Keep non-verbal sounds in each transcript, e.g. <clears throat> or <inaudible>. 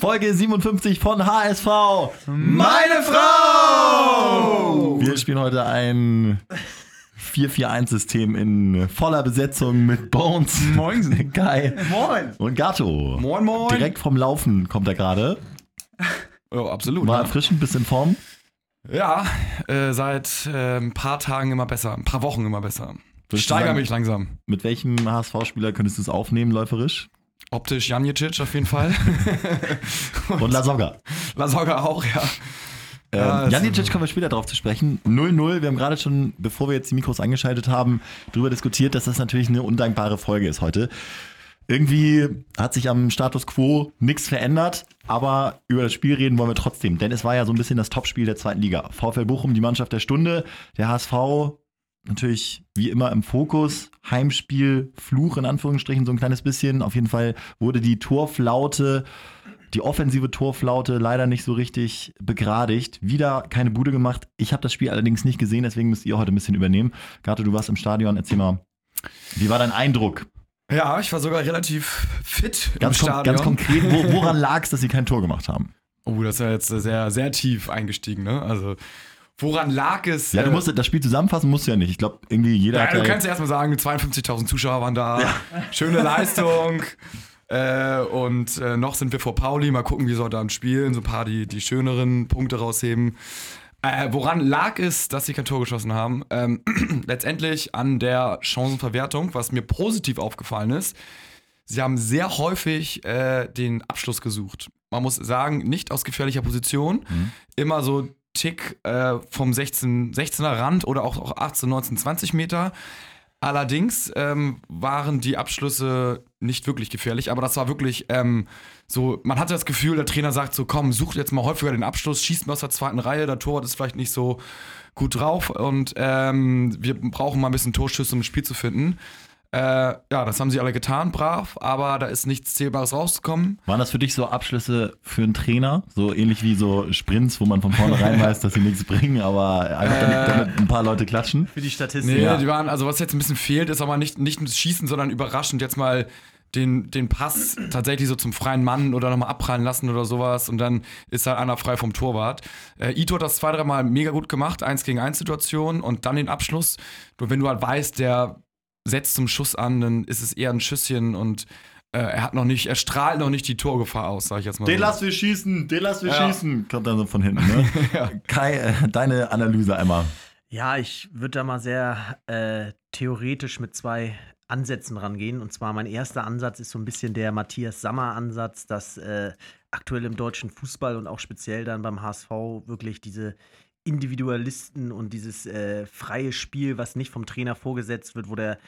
Folge 57 von HSV. Meine Frau! Wir spielen heute ein 4-4-1-System in voller Besetzung mit Bones, Moin. <laughs> Kai Moin. und Gato. Moin, moin. Direkt vom Laufen kommt er gerade. Oh, absolut. War ja. erfrischend, bist in Form. Ja, äh, seit äh, ein paar Tagen immer besser, ein paar Wochen immer besser. Ich steigere mich langsam. Mit welchem HSV-Spieler könntest du es aufnehmen, läuferisch? Optisch Janicic auf jeden Fall. <laughs> Und Lasogga. Lasogga auch, ja. Ähm, Janicic kommen wir später drauf zu sprechen. 0-0. Wir haben gerade schon, bevor wir jetzt die Mikros angeschaltet haben, darüber diskutiert, dass das natürlich eine undankbare Folge ist heute. Irgendwie hat sich am Status quo nichts verändert, aber über das Spiel reden wollen wir trotzdem, denn es war ja so ein bisschen das Topspiel der zweiten Liga. VfL Bochum, die Mannschaft der Stunde, der HSV natürlich wie immer im Fokus, Heimspiel, Fluch in Anführungsstrichen so ein kleines bisschen. Auf jeden Fall wurde die Torflaute die offensive Torflaute leider nicht so richtig begradigt. Wieder keine Bude gemacht. Ich habe das Spiel allerdings nicht gesehen, deswegen müsst ihr heute ein bisschen übernehmen. Gato, du warst im Stadion. Erzähl mal, wie war dein Eindruck? Ja, ich war sogar relativ fit Ganz, im Stadion. ganz konkret, wo, woran <laughs> lag es, dass sie kein Tor gemacht haben? Oh, das ist ja jetzt sehr, sehr tief eingestiegen, ne? Also, woran lag es? Ja, du äh, musst das Spiel zusammenfassen, musst du ja nicht. Ich glaube, irgendwie jeder Ja, hat du ja kannst ja erstmal sagen, 52.000 Zuschauer waren da. Schöne Leistung. <laughs> äh, und äh, noch sind wir vor Pauli. Mal gucken, wie soll dann spielen. So ein paar die, die schöneren Punkte rausheben. Äh, woran lag es, dass sie kein Tor geschossen haben? Ähm, <clears throat> letztendlich an der Chancenverwertung, was mir positiv aufgefallen ist. Sie haben sehr häufig äh, den Abschluss gesucht. Man muss sagen, nicht aus gefährlicher Position. Immer so Tick äh, vom 16, 16er Rand oder auch, auch 18, 19, 20 Meter. Allerdings ähm, waren die Abschlüsse nicht wirklich gefährlich, aber das war wirklich ähm, so, man hatte das Gefühl, der Trainer sagt so, komm, such jetzt mal häufiger den Abschluss, schießt mal aus der zweiten Reihe, der Torwart ist vielleicht nicht so gut drauf und ähm, wir brauchen mal ein bisschen Torschüsse, um das Spiel zu finden. Äh, ja, das haben sie alle getan, brav, aber da ist nichts Zählbares rausgekommen. Waren das für dich so Abschlüsse für einen Trainer? So ähnlich wie so Sprints, wo man von vornherein weiß, dass sie nichts bringen, aber einfach damit, damit ein paar Leute klatschen? Für die Statistik. Nee, Ja. die waren, also was jetzt ein bisschen fehlt, ist aber nicht, nicht das Schießen, sondern überraschend jetzt mal den, den Pass tatsächlich so zum freien Mann oder nochmal abprallen lassen oder sowas und dann ist halt einer frei vom Torwart. Äh, Ito hat das zwei, dreimal mega gut gemacht, eins gegen eins Situation und dann den Abschluss. Nur wenn du halt weißt, der setzt zum Schuss an, dann ist es eher ein Schüsschen und äh, er hat noch nicht, er strahlt noch nicht die Torgefahr aus, sag ich jetzt mal. Den so. lass wir schießen, den lass wir Ja. schießen, kommt dann so von hinten. Ne? <laughs> Ja. Kai, äh, deine Analyse einmal. Ja, ich würde da mal sehr äh, theoretisch mit zwei Ansätzen rangehen. Und zwar mein erster Ansatz ist so ein bisschen der Matthias Sammer-Ansatz, dass äh, aktuell im deutschen Fußball und auch speziell dann beim HSV wirklich diese Individualisten und dieses äh, freie Spiel, was nicht vom Trainer vorgesetzt wird, wo der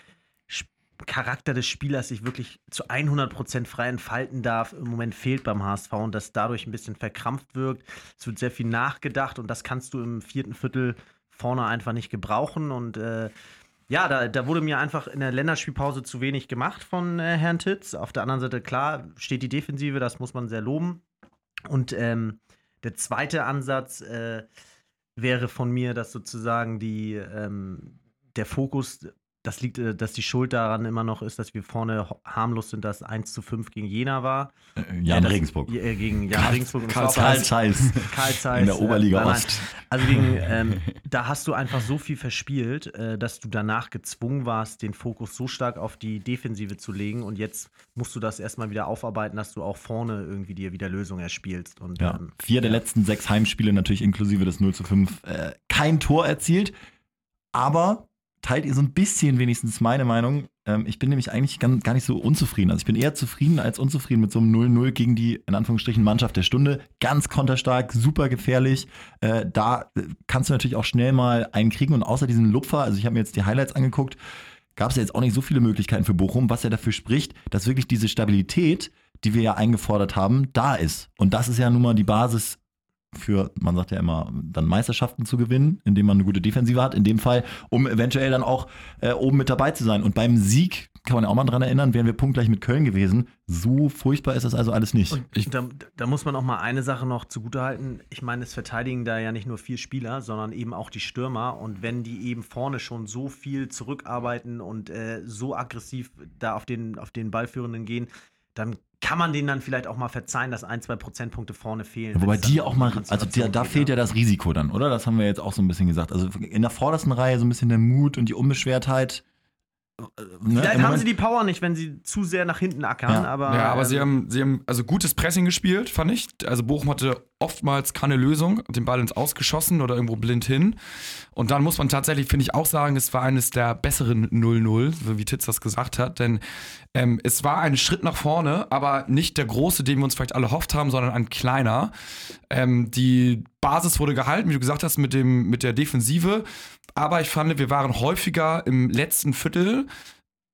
Sp- Charakter des Spielers sich wirklich zu 100% frei entfalten darf, im Moment fehlt beim HSV und das dadurch ein bisschen verkrampft wirkt. Es wird sehr viel nachgedacht und das kannst du im vierten Viertel vorne einfach nicht gebrauchen und äh, ja, da, da wurde mir einfach in der Länderspielpause zu wenig gemacht von äh, Herrn Titz. Auf der anderen Seite, klar, steht die Defensive, das muss man sehr loben. Und ähm, der zweite Ansatz äh, wäre von mir, dass sozusagen die, ähm, der Fokus, das liegt, äh, dass die Schuld daran immer noch ist, dass wir vorne harmlos sind, dass 1 zu 5 gegen Jena war. Äh, Ja, Jan das- Regensburg. Äh, gegen Jan Karl- Regensburg und Karl Karl Zeiss Karl Zeiss, in der äh, Oberliga nein. Ost. Also gegen, <laughs> ähm, da hast du einfach so viel verspielt, äh, dass du danach gezwungen warst, den Fokus so stark auf die Defensive zu legen. Und jetzt musst du das erstmal wieder aufarbeiten, dass du auch vorne irgendwie dir wieder Lösungen erspielst. Und Ja, ähm, vier der letzten sechs Heimspiele natürlich inklusive des 0 zu 5 äh, kein Tor erzielt. Aber teilt ihr so ein bisschen wenigstens meine Meinung. Ähm, ich bin nämlich eigentlich gar nicht so unzufrieden. Also ich bin eher zufrieden als unzufrieden mit so einem 0-0 gegen die, in Anführungsstrichen, Mannschaft der Stunde. Ganz konterstark, super gefährlich. Äh, da äh, kannst du natürlich auch schnell mal einen kriegen. Und außer diesem Lupfer, also ich habe mir jetzt die Highlights angeguckt, gab es ja jetzt auch nicht so viele Möglichkeiten für Bochum, was ja dafür spricht, dass wirklich diese Stabilität, die wir ja eingefordert haben, da ist. Und das ist ja nun mal die Basis für, man sagt ja immer, dann Meisterschaften zu gewinnen, indem man eine gute Defensive hat. In dem Fall, um eventuell dann auch äh, oben mit dabei zu sein. Und beim Sieg, kann man ja auch mal dran erinnern, wären wir punktgleich mit Köln gewesen. So furchtbar ist das also alles nicht. Und Ich- da, da muss man auch mal eine Sache noch zugutehalten. Ich meine, es verteidigen da ja nicht nur vier Spieler, sondern eben auch die Stürmer. Und wenn die eben vorne schon so viel zurückarbeiten und äh, so aggressiv da auf den, auf den Ballführenden gehen, dann kann man denen dann vielleicht auch mal verzeihen, dass ein, zwei Prozentpunkte vorne fehlen. Wobei die auch mal, also da, da fehlt ja das Risiko dann, oder? Das haben wir jetzt auch so ein bisschen gesagt. Also in der vordersten Reihe so ein bisschen der Mut und die Unbeschwertheit. Ne? Vielleicht haben sie die Power nicht, wenn sie zu sehr nach hinten ackern, Ja. aber. Ja, aber ähm, sie haben, sie haben also gutes Pressing gespielt, fand ich. Also Bochum hatte oftmals keine Lösung, den Ball ins Ausgeschossen oder irgendwo blind hin. Und dann muss man tatsächlich, finde ich, auch sagen, es war eines der besseren 0-0, so wie Titz das gesagt hat. Denn ähm, es war ein Schritt nach vorne, aber nicht der große, den wir uns vielleicht alle erhofft haben, sondern ein kleiner. Ähm, die Basis wurde gehalten, wie du gesagt hast, mit, dem, mit der Defensive. Aber ich fand, wir waren häufiger im letzten Viertel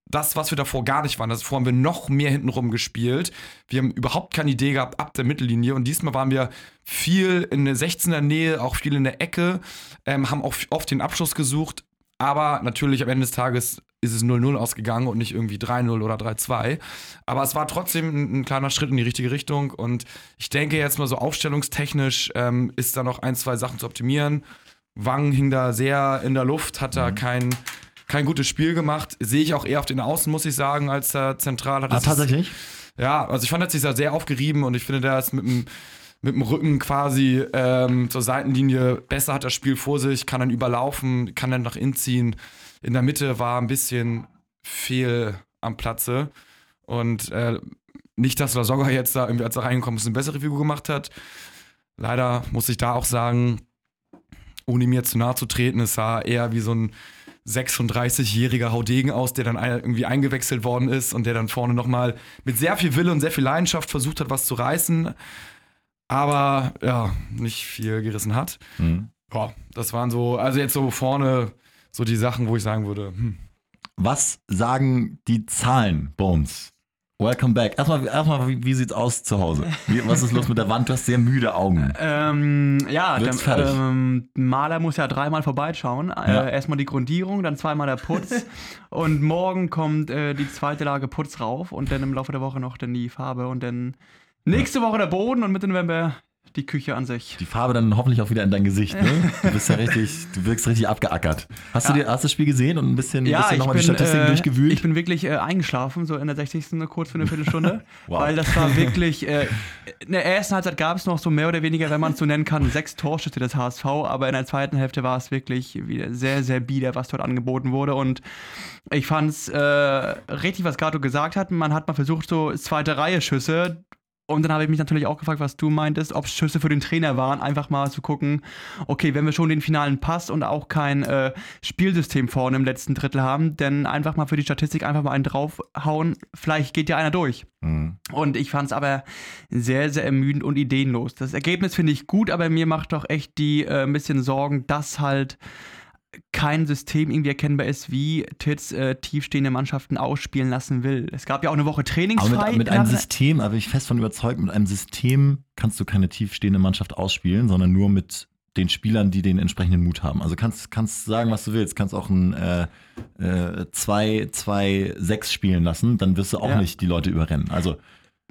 das, was wir davor gar nicht waren. Davor haben wir noch mehr hintenrum gespielt. Wir haben überhaupt keine Idee gehabt ab der Mittellinie. Und diesmal waren wir viel in der 16er Nähe, auch viel in der Ecke, ähm, haben auch oft den Abschluss gesucht. Aber natürlich am Ende des Tages ist es 0-0 ausgegangen und nicht irgendwie 3-0 oder 3-2. Aber es war trotzdem ein, ein kleiner Schritt in die richtige Richtung. Und ich denke jetzt mal so aufstellungstechnisch ähm, ist da noch ein, zwei Sachen zu optimieren. Wang hing da sehr in der Luft, hat da kein, kein gutes Spiel gemacht. Sehe ich auch eher auf den Außen, muss ich sagen, als der Zentral hat. Ah, Das ist- tatsächlich? ja, also ich fand, er hat sich da sehr aufgerieben und ich finde, der ist mit dem, mit dem Rücken quasi ähm, zur Seitenlinie besser, hat das Spiel vor sich, kann dann überlaufen, kann dann nach innen ziehen. In der Mitte war ein bisschen fehl am Platze und äh, nicht, dass Lasogga jetzt da irgendwie, als er reingekommen ist, eine bessere Figur gemacht hat. Leider muss ich da auch sagen, ohne mir zu nahe zu treten, es sah eher wie so ein 36-jähriger Haudegen aus, der dann irgendwie eingewechselt worden ist und der dann vorne nochmal mit sehr viel Wille und sehr viel Leidenschaft versucht hat, was zu reißen, aber ja, nicht viel gerissen hat. Mhm. Boah, das waren so, also jetzt so vorne so die Sachen, wo ich sagen würde, hm, Was sagen die Zahlen, Bones? Welcome back. Erstmal, erstmal wie, wie sieht's aus zu Hause? Wie, was ist los mit der Wand? Du hast sehr müde Augen. Ähm, ja, der ähm, Maler muss ja dreimal vorbeischauen. Ja. Äh, erstmal die Grundierung, dann zweimal der Putz. <laughs> und morgen kommt äh, die zweite Lage Putz rauf und dann im Laufe der Woche noch dann die Farbe und dann nächste Woche der Boden und Mitte November die Küche an sich. Die Farbe dann hoffentlich auch wieder in dein Gesicht, ne? Du bist ja richtig, du wirkst richtig abgeackert. Hast du dir, hast das Spiel gesehen und ein bisschen, bisschen nochmal die Statistiken äh, durchgewühlt? ich bin wirklich äh, eingeschlafen, so in der 60. kurz für eine Viertelstunde. <laughs> Wow. Weil das war wirklich, äh, in der ersten Halbzeit gab es noch so mehr oder weniger, wenn man es so nennen kann, sechs Torschüsse des HSV, aber in der zweiten Hälfte war es wirklich wieder sehr, sehr bieder, was dort angeboten wurde. Und ich fand es äh, richtig, was Gato gesagt hat. Man hat mal versucht, so zweite Reihe Schüsse. Und dann habe ich mich natürlich auch gefragt, was du meintest, ob es Schüsse für den Trainer waren, einfach mal zu gucken, okay, wenn wir schon den finalen Pass und auch kein äh, Spielsystem vorne im letzten Drittel haben, dann einfach mal für die Statistik einfach mal einen draufhauen, vielleicht geht ja einer durch. Mhm. Und ich fand es aber sehr, sehr ermüdend und ideenlos. Das Ergebnis finde ich gut, aber mir macht doch echt die äh, ein bisschen Sorgen, dass halt kein System irgendwie erkennbar ist, wie Titz äh, tiefstehende Mannschaften ausspielen lassen will. Es gab ja auch eine Woche Aber trainingsfrei. mit, mit einem System, aber ich fest von überzeugt, mit einem System kannst du keine tiefstehende Mannschaft ausspielen, sondern nur mit den Spielern, die den entsprechenden Mut haben. Also kannst kannst sagen, was du willst, kannst auch ein äh, äh, 2 2 6 spielen lassen, dann wirst du auch Ja. nicht die Leute überrennen. Also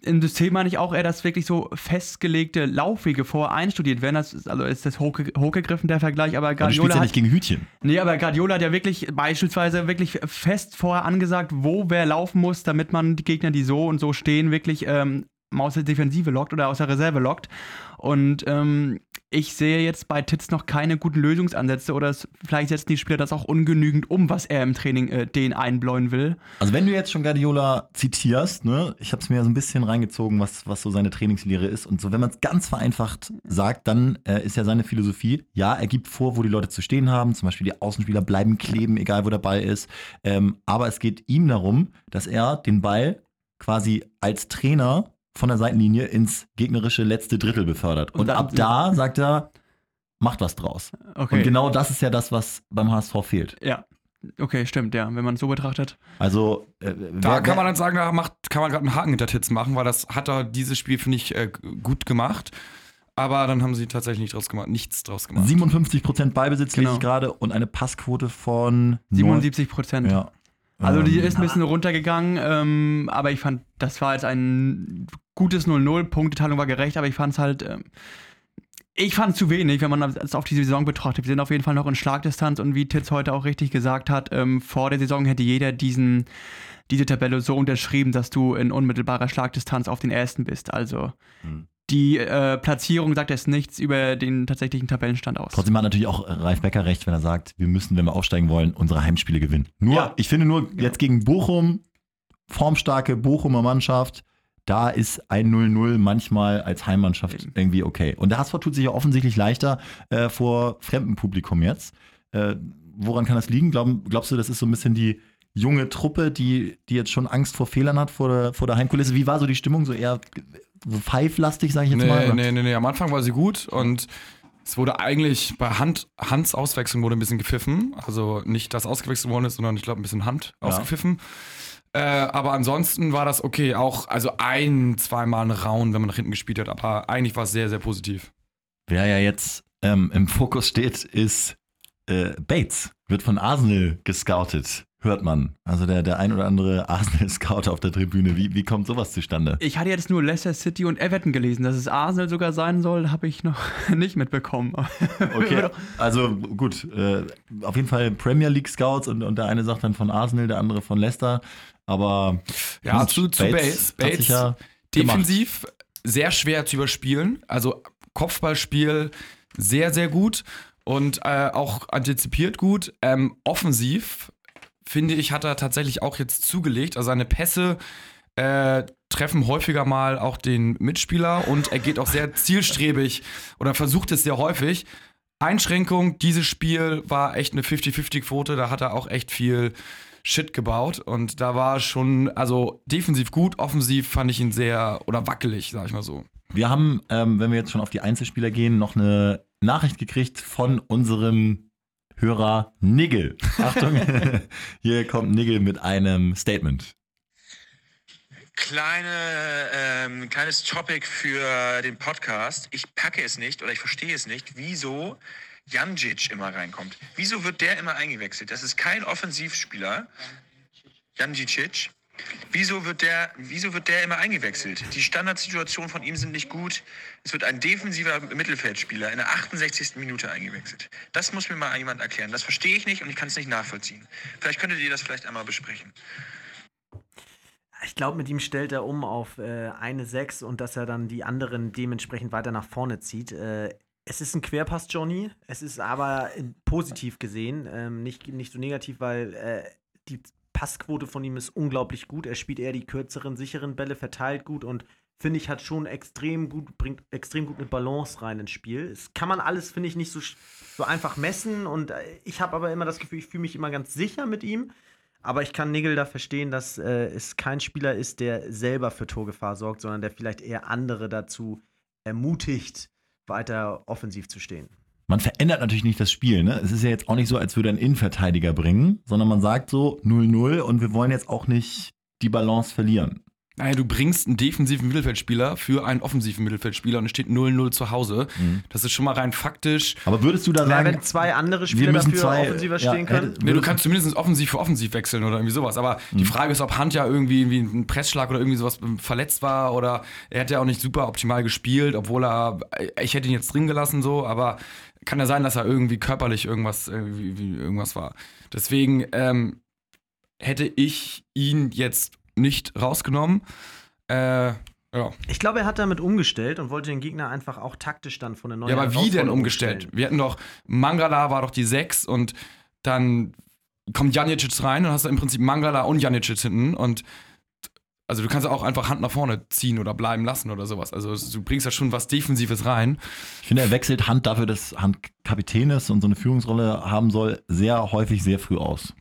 im System meine ich auch eher, dass wirklich so festgelegte Laufwege vorher einstudiert werden. Das ist, also ist das hochge hochgegriffen, der Vergleich, aber aber du Guardiola ja nicht gegen Hütchen. Nee, aber Guardiola hat ja wirklich beispielsweise wirklich fest vorher angesagt, wo wer laufen muss, damit man die Gegner, die so und so stehen, wirklich ähm, aus der Defensive lockt oder aus der Reserve lockt. Und ähm, ich sehe jetzt bei Titz noch keine guten Lösungsansätze oder es, vielleicht setzen die Spieler das auch ungenügend um, was er im Training äh, den einbläuen will. Also wenn du jetzt schon Guardiola zitierst, ne, ich habe es mir so ein bisschen reingezogen, was, was so seine Trainingslehre ist und so, wenn man es ganz vereinfacht sagt, dann äh, ist ja seine Philosophie, ja, er gibt vor, wo die Leute zu stehen haben, zum Beispiel die Außenspieler bleiben kleben, egal wo der Ball ist, ähm, aber es geht ihm darum, dass er den Ball quasi als Trainer von der Seitenlinie ins gegnerische letzte Drittel befördert. Und, Und ab da sagt er, macht was draus. Okay. Und genau das ist ja das, was beim HSV fehlt. Ja. Okay, stimmt, ja, wenn man es so betrachtet. Also äh, Da wer- kann man dann sagen, da macht, kann man gerade einen Haken hinter Titz machen, weil das hat er dieses Spiel, finde ich, äh, gut gemacht. Aber dann haben sie tatsächlich nicht draus gemacht, nichts draus gemacht. 57% Beibesitz lese Genau. ich gerade und eine Passquote von 77 Prozent. Ja. Also die Ähm, ist ein bisschen runtergegangen, ähm, aber ich fand, das war jetzt ein gutes 0-0, Punkteteilung war gerecht, aber ich fand es halt, ähm, Ich fand zu wenig, wenn man es auf die Saison betrachtet. Wir sind auf jeden Fall noch in Schlagdistanz und wie Titz heute auch richtig gesagt hat, ähm, vor der Saison hätte jeder diesen, diese Tabelle so unterschrieben, dass du in unmittelbarer Schlagdistanz auf den ersten bist. Also Hm. die äh, Platzierung sagt jetzt nichts über den tatsächlichen Tabellenstand aus. Trotzdem hat natürlich auch Ralf Becker recht, wenn er sagt, wir müssen, wenn wir aufsteigen wollen, unsere Heimspiele gewinnen. Nur, Ja. ich finde nur jetzt gegen Bochum, formstarke Bochumer Mannschaft, da ist ein 0-0 manchmal als Heimmannschaft Eben. irgendwie okay. Und der HSV tut sich ja offensichtlich leichter äh, vor fremdem Publikum jetzt. Äh, woran kann das liegen? Glaub, glaubst du, das ist so ein bisschen die junge Truppe, die, die jetzt schon Angst vor Fehlern hat vor der, vor der Heimkulisse? Wie war so die Stimmung? So eher so pfeiflastig, sage ich jetzt mal? Nee, oder? nee, nee, nee, am Anfang war sie gut und es wurde eigentlich bei Hand, Hans Auswechslung wurde ein bisschen gepfiffen. Also nicht, dass ausgewechselt worden ist, sondern ich glaube ein bisschen Hand Ja. ausgepfiffen. Äh, aber ansonsten war das okay. Auch, also ein, zweimal ein Raun, wenn man nach hinten gespielt hat. Aber eigentlich war es sehr, sehr positiv. Wer ja jetzt ähm, im Fokus steht, ist äh, Bates. Wird von Arsenal gescoutet, hört man. Also der, der ein oder andere Arsenal-Scout auf der Tribüne. Wie, wie kommt sowas zustande? Ich hatte jetzt nur Leicester City und Everton gelesen, dass es Arsenal sogar sein soll, habe ich noch <laughs> nicht mitbekommen. Okay, <laughs> also gut. Äh, auf jeden Fall Premier League Scouts und, und der eine sagt dann von Arsenal, der andere von Leicester. Aber Ja, gut, zu, zu Bates. sich Bates ja gemacht. defensiv sehr schwer zu überspielen. Also Kopfballspiel sehr, sehr gut und äh, auch antizipiert gut. Ähm, offensiv, finde ich, hat er tatsächlich auch jetzt zugelegt. Also seine Pässe äh, treffen häufiger mal auch den Mitspieler und er geht auch sehr zielstrebig oder versucht es sehr häufig. Einschränkung, dieses Spiel war echt eine 50-50-Quote, da hat er auch echt viel Shit gebaut und da war schon, also defensiv gut, offensiv fand ich ihn sehr, oder wackelig, sag ich mal so. Wir haben, ähm, wenn wir jetzt schon auf die Einzelspieler gehen, noch eine Nachricht gekriegt von unserem Hörer Nigel. <laughs> Achtung, hier kommt Nigel mit einem Statement. Kleine, ähm, kleines Topic für den Podcast. Ich packe es nicht oder ich verstehe es nicht, wieso Janjic immer reinkommt. Wieso wird der immer eingewechselt? Das ist kein Offensivspieler. Janjicic. Wieso wird, der, wieso wird der immer eingewechselt? Die Standardsituationen von ihm sind nicht gut. Es wird ein defensiver Mittelfeldspieler in der 68. Minute eingewechselt. Das muss mir mal jemand erklären. Das verstehe ich nicht und ich kann es nicht nachvollziehen. Vielleicht könntet ihr das vielleicht einmal besprechen. Ich glaube, mit ihm stellt er um auf äh, eine 6 und dass er dann die anderen dementsprechend weiter nach vorne zieht. Äh, es ist ein Querpass, Johnny. Es ist aber positiv gesehen, ähm, nicht, nicht so negativ, weil äh, die Passquote von ihm ist unglaublich gut. Er spielt eher die kürzeren, sicheren Bälle, verteilt gut und finde ich, hat schon extrem gut, bringt extrem gut eine Balance rein ins Spiel. Das kann man alles, finde ich, nicht so, so einfach messen und äh, ich habe aber immer das Gefühl, ich fühle mich immer ganz sicher mit ihm. Aber ich kann Nigel da verstehen, dass äh, es kein Spieler ist, der selber für Torgefahr sorgt, sondern der vielleicht eher andere dazu ermutigt, weiter offensiv zu stehen. Man verändert natürlich nicht das Spiel. Ne? Es ist ja jetzt auch nicht so, als würde einen Innenverteidiger bringen, sondern man sagt so 0-0 und wir wollen jetzt auch nicht die Balance verlieren. Naja, du bringst einen defensiven Mittelfeldspieler für einen offensiven Mittelfeldspieler und es steht 0-0 zu Hause. Das ist schon mal rein faktisch. Aber würdest du da sagen, wenn zwei andere Spieler müssen dafür zwei offensiver ja, stehen können? Nee, du kannst zumindest offensiv für offensiv wechseln oder irgendwie sowas. Aber die Frage ist, ob Hand ja irgendwie, irgendwie ein Pressschlag oder irgendwie sowas verletzt war oder er hat ja auch nicht super optimal gespielt, obwohl er, ich hätte ihn jetzt drin gelassen so, aber kann ja sein, dass er irgendwie körperlich irgendwas, irgendwie, wie irgendwas war. Deswegen ähm, hätte ich ihn jetzt nicht rausgenommen. Äh, ja. Ich glaube, er hat damit umgestellt und wollte den Gegner einfach auch taktisch dann von der neuen Ja, aber wie denn umgestellt? stellen. Wir hatten doch, Mangala war doch die 6 und dann kommt Janicic rein und hast du im Prinzip Mangala und Janicic hinten und also du kannst ja auch einfach Hand nach vorne ziehen oder bleiben lassen oder sowas. Also du bringst ja schon was Defensives rein. Ich finde, er wechselt Hand dafür, dass Hand Kapitän ist und so eine Führungsrolle haben soll, sehr häufig sehr früh aus.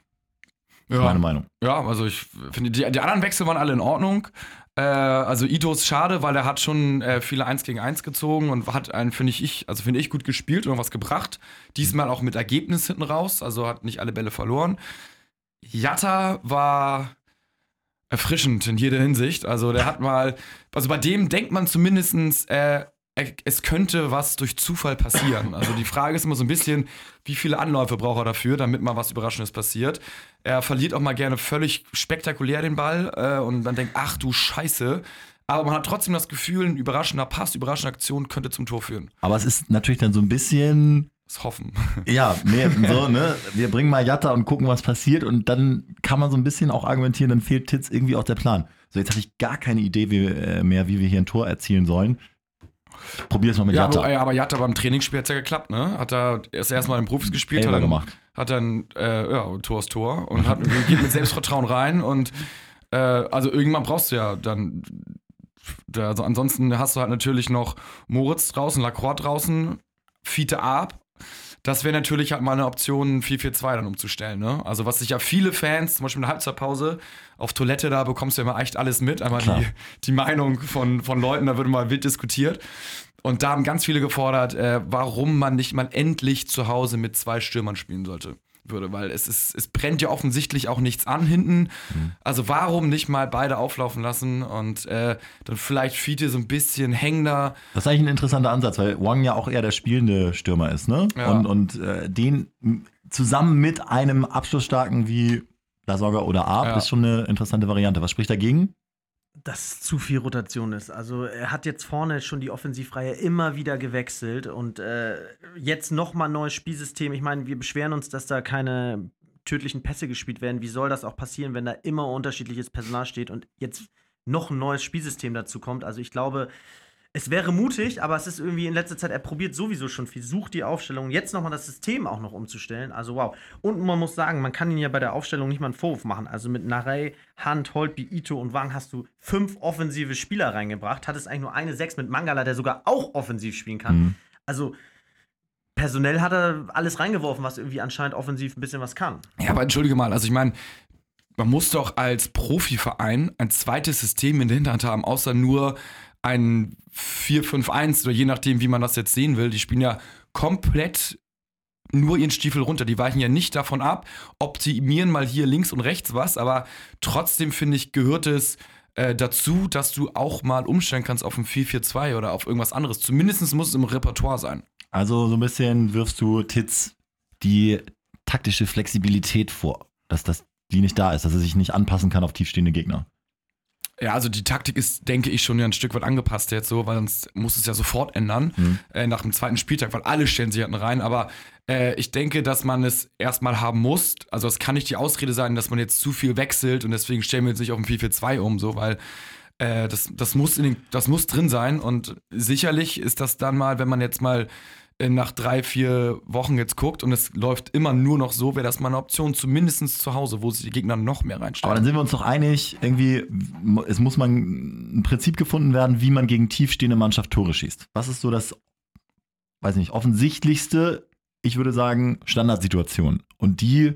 Ist meine Meinung. Ja, also ich finde, die, die anderen Wechsel waren alle in Ordnung. Äh, also Ito ist schade, weil er hat schon äh, viele 1 gegen 1 gezogen und hat einen, finde ich, also finde ich, gut gespielt und was gebracht. Diesmal auch mit Ergebnis hinten raus, also hat nicht alle Bälle verloren. Jatta war erfrischend in jeder Hinsicht. Also der hat mal, also bei dem denkt man zumindestens, äh, es könnte was durch Zufall passieren. Also die Frage ist immer so ein bisschen, wie viele Anläufe braucht er dafür, damit mal was Überraschendes passiert. Er verliert auch mal gerne völlig spektakulär den Ball äh, und dann denkt, ach du Scheiße. aber man hat trotzdem das Gefühl, ein überraschender Pass, überraschende Aktion könnte zum Tor führen. Aber es ist natürlich dann so ein bisschen, Das Hoffen. <laughs> ja, nee, so, ne? Wir bringen mal Jatta und gucken, was passiert. Und dann kann man so ein bisschen auch argumentieren, dann fehlt Titz irgendwie auch der Plan. So, jetzt habe ich gar keine Idee wie, äh, mehr, wie wir hier ein Tor erzielen sollen. Ich probiere es mal mit Ja, Jatta. aber Jatta beim Trainingsspiel hat ja geklappt, ne? Hat er erst erstmal in Profis gespielt, hat gemacht. hat dann äh, ja, Tor ist Tor und hat, <laughs> geht mit Selbstvertrauen rein und äh, also irgendwann brauchst du ja dann da, also ansonsten hast du halt natürlich noch Moritz draußen, Lacroix draußen, Fiete ab. Das wäre natürlich halt mal eine Option, 4-4-2 dann umzustellen. Ne? Also was sich ja viele Fans, zum Beispiel in der Halbzeitpause, auf Toilette, da bekommst du ja immer echt alles mit. Einmal die, die Meinung von, von Leuten, da wird mal wild diskutiert. Und da haben ganz viele gefordert, äh, warum man nicht mal endlich zu Hause mit zwei Stürmern spielen sollte. Würde, weil es ist, es brennt ja offensichtlich auch nichts an hinten. Also warum nicht mal beide auflaufen lassen und äh, dann vielleicht Fiete so ein bisschen hängender. Das ist eigentlich ein interessanter Ansatz, weil Wang ja auch eher der spielende Stürmer ist, ne? Ja. Und, und äh, den zusammen mit einem Abschlussstarken wie Lasogga oder Arp Ja. ist schon eine interessante Variante. Was spricht dagegen? dass zu viel Rotation ist. Also er hat jetzt vorne schon die Offensivreihe immer wieder gewechselt und äh, jetzt nochmal neues Spielsystem. Ich meine, wir beschweren uns, dass da keine tödlichen Pässe gespielt werden. Wie soll das auch passieren, wenn da immer unterschiedliches Personal steht und jetzt noch ein neues Spielsystem dazu kommt? Also ich glaube, es wäre mutig, aber es ist irgendwie in letzter Zeit, er probiert sowieso schon viel, sucht die Aufstellung, jetzt nochmal das System auch noch umzustellen. Also wow. Und man muss sagen, man kann ihn ja bei der Aufstellung nicht mal einen Vorwurf machen. Also mit Narey, Hand, Holtby, Ito und Wang hast du fünf offensive Spieler reingebracht, hattest eigentlich nur eine Sechs mit Mangala, der sogar auch offensiv spielen kann. Mhm. Also personell hat er alles reingeworfen, was irgendwie anscheinend offensiv ein bisschen was kann. Ja, aber entschuldige mal, also ich meine, man muss doch als Profiverein ein zweites System in der Hinterhand haben, außer nur ein 4-5-1 oder je nachdem, wie man das jetzt sehen will. Die spielen ja komplett nur ihren Stiefel runter. Die weichen ja nicht davon ab, optimieren mal hier links und rechts was, aber trotzdem finde ich, gehört es äh, dazu, dass du auch mal umstellen kannst auf ein 4-4-2 oder auf irgendwas anderes. Zumindest muss es im Repertoire sein. Also so ein bisschen wirfst du Titz die taktische Flexibilität vor, dass das die nicht da ist, dass er sich nicht anpassen kann auf tiefstehende Gegner. Ja, also die Taktik ist, denke ich, schon ja ein Stück weit angepasst jetzt so, weil sonst muss es ja sofort ändern Mhm. äh, nach dem zweiten Spieltag, weil alle stellen sich hinten rein. Aber äh, ich denke, dass man es erstmal haben muss. Also es kann nicht die Ausrede sein, dass man jetzt zu viel wechselt und deswegen stellen wir jetzt nicht auf ein 4-4-2 um, so, weil äh, das, das, muss in den, das muss drin sein. Und sicherlich ist das dann mal, wenn man jetzt mal nach drei, vier Wochen jetzt guckt und es läuft immer nur noch so, wäre das mal eine Option, zumindest zu Hause, wo sich die Gegner noch mehr reinstellen. Aber dann sind wir uns doch einig, irgendwie, es muss man ein Prinzip gefunden werden, wie man gegen tiefstehende Mannschaft Tore schießt. Was ist so das, weiß nicht, offensichtlichste, ich würde sagen, Standardsituation. Und die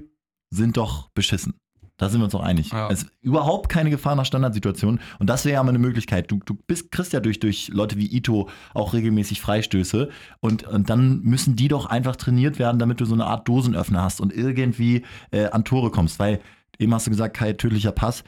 sind doch beschissen. Da sind wir uns doch einig. Ja. Es ist überhaupt keine Gefahr nach Standardsituationen. Und das wäre ja mal eine Möglichkeit. Du, du bist, kriegst ja durch, durch Leute wie Ito auch regelmäßig Freistöße. Und, und dann müssen die doch einfach trainiert werden, damit du so eine Art Dosenöffner hast und irgendwie äh, an Tore kommst. Weil eben hast du gesagt, Kai, tödlicher Pass.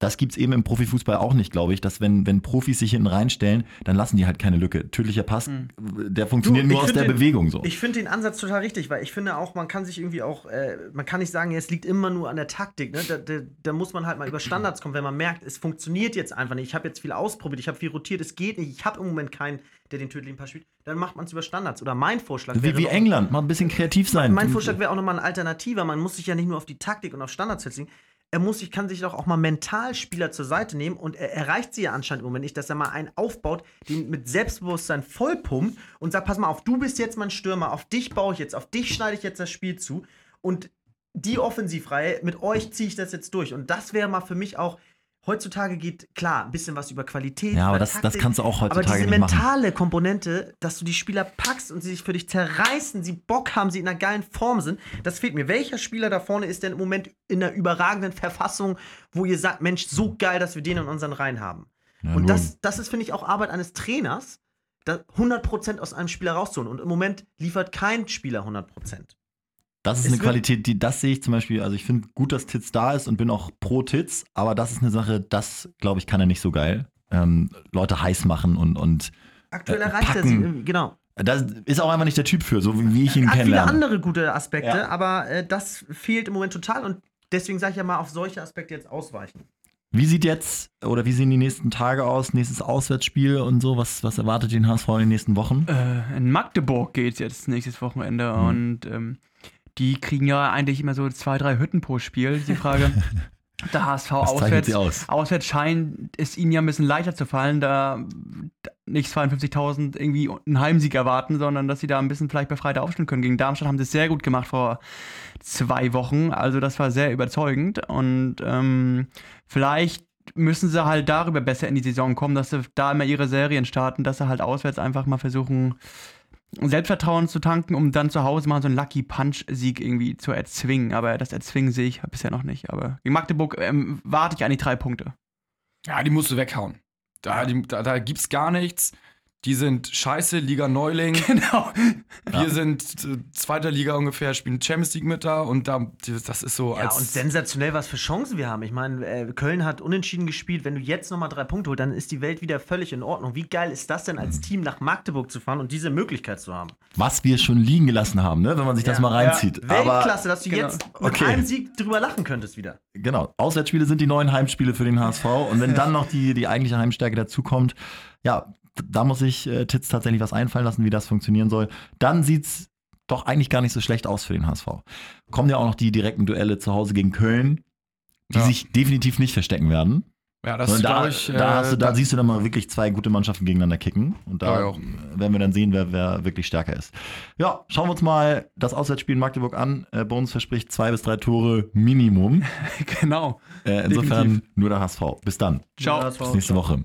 Das gibt es eben im Profifußball auch nicht, glaube ich, dass wenn, wenn Profis sich hinten reinstellen, dann lassen die halt keine Lücke. Tödlicher Pass, der funktioniert Du, nur aus der den- Bewegung so. Ich finde den Ansatz total richtig, weil ich finde auch, man kann sich irgendwie auch, äh, man kann nicht sagen, ja, es liegt immer nur an der Taktik. Ne? Da, da, da muss man halt mal über Standards kommen, wenn man merkt, es funktioniert jetzt einfach nicht. Ich habe jetzt viel ausprobiert, ich habe viel rotiert, es geht nicht. Ich habe im Moment keinen, der den tödlichen Pass spielt. Dann macht man es über Standards. Oder mein Vorschlag wie wäre wie noch- England, mal ein bisschen kreativ sein. Mein Vorschlag wäre auch nochmal eine Alternative. Man muss sich ja nicht nur auf die Taktik und auf Standards festlegen. Er muss sich, kann sich doch auch mal mental Spieler zur Seite nehmen und er erreicht sie ja anscheinend im Moment nicht, dass er mal einen aufbaut, den mit Selbstbewusstsein vollpumpt und sagt: Pass mal auf, du bist jetzt mein Stürmer, auf dich baue ich jetzt, auf dich schneide ich jetzt das Spiel zu und die Offensivreihe, mit euch ziehe ich das jetzt durch. Und das wäre mal für mich auch. Heutzutage geht klar ein bisschen was über Qualität. Ja, aber das- das Taktik, kannst du auch Aber heutzutage diese nicht machen. mentale Komponente, dass du die Spieler packst und sie sich für dich zerreißen, sie Bock haben, sie in einer geilen Form sind, das fehlt mir. Welcher Spieler da vorne ist denn im Moment in einer überragenden Verfassung, wo ihr sagt, Mensch, so geil, dass wir den in unseren Reihen haben? Ja, und das, das ist, finde ich, auch Arbeit eines Trainers, da 100% aus einem Spieler rauszuholen. Und im Moment liefert kein Spieler 100%. Das ist Es eine Qualität, die das sehe ich zum Beispiel. Also ich finde gut, dass Titz da ist und bin auch pro Titz, aber das ist eine Sache, das glaube ich kann er nicht so geil. Ähm, Leute heiß machen und, und Aktuell Äh, erreicht er sie packen. irgendwie, genau. das ist auch einfach nicht der Typ für, so wie ich ihn Hat viele andere gute Aspekte, Ja. aber äh, das fehlt im Moment total und deswegen sage ich ja mal, auf solche Aspekte jetzt ausweichen. Wie sieht jetzt oder wie sehen die nächsten Tage aus? Nächstes Auswärtsspiel und so? Was, was erwartet den HSV in den nächsten Wochen? Äh, in Magdeburg geht's jetzt nächstes Wochenende Mhm. und ähm, die kriegen ja eigentlich immer so zwei, drei Hütten pro Spiel. Die Frage, <laughs> der HSV zeichnet auswärts, aus? auswärts scheint es ihnen ja ein bisschen leichter zu fallen, da nicht 52.000 irgendwie einen Heimsieg erwarten, sondern dass sie da ein bisschen vielleicht befreiter aufstellen können. Gegen Darmstadt haben sie es sehr gut gemacht vor zwei Wochen, also das war sehr überzeugend und ähm, vielleicht müssen sie halt darüber besser in die Saison kommen, dass sie da immer ihre Serien starten, dass sie halt auswärts einfach mal versuchen, Selbstvertrauen zu tanken, um dann zu Hause mal so einen Lucky Punch-Sieg irgendwie zu erzwingen. Aber das Erzwingen sehe ich bisher noch nicht. Aber gegen Magdeburg ähm, warte ich eigentlich drei Punkte. Ja, die musst du weghauen. Da, die, da, da gibt's gar nichts. Die sind scheiße, Liga Neuling. <laughs> Genau. Wir sind äh, zweiter Liga ungefähr, spielen Champions League mit da und da, das ist so Ja, als. und sensationell, was für Chancen wir haben. Ich meine, äh, Köln hat unentschieden gespielt. Wenn du jetzt nochmal drei Punkte holst, dann ist die Welt wieder völlig in Ordnung. Wie geil ist das denn als Team nach Magdeburg zu fahren und diese Möglichkeit zu haben? Was wir schon liegen gelassen haben, ne? wenn man sich das Ja. mal reinzieht. Aber Weltklasse, dass du genau. jetzt mit Okay. einem Sieg drüber lachen könntest wieder. genau, Auswärtsspiele sind die neuen Heimspiele für den HSV. Und wenn dann noch die, die eigentliche Heimstärke dazukommt, ja, da muss sich äh, Titz tatsächlich was einfallen lassen, wie das funktionieren soll. Dann sieht's doch eigentlich gar nicht so schlecht aus für den HSV. Kommen ja auch noch die direkten Duelle zu Hause gegen Köln, die Ja. sich definitiv nicht verstecken werden. ja, das Sondern da, ich. da, äh, hast du, da siehst du dann mal wirklich zwei gute Mannschaften gegeneinander kicken. Und da Ja, werden wir dann sehen, wer, wer wirklich stärker ist. Ja, schauen wir uns mal das Auswärtsspiel in Magdeburg an. Äh, uns verspricht zwei bis drei Tore Minimum. <laughs> genau. Äh, insofern Definitiv. nur der HSV. Bis dann. Ciao. Bis nächste Woche.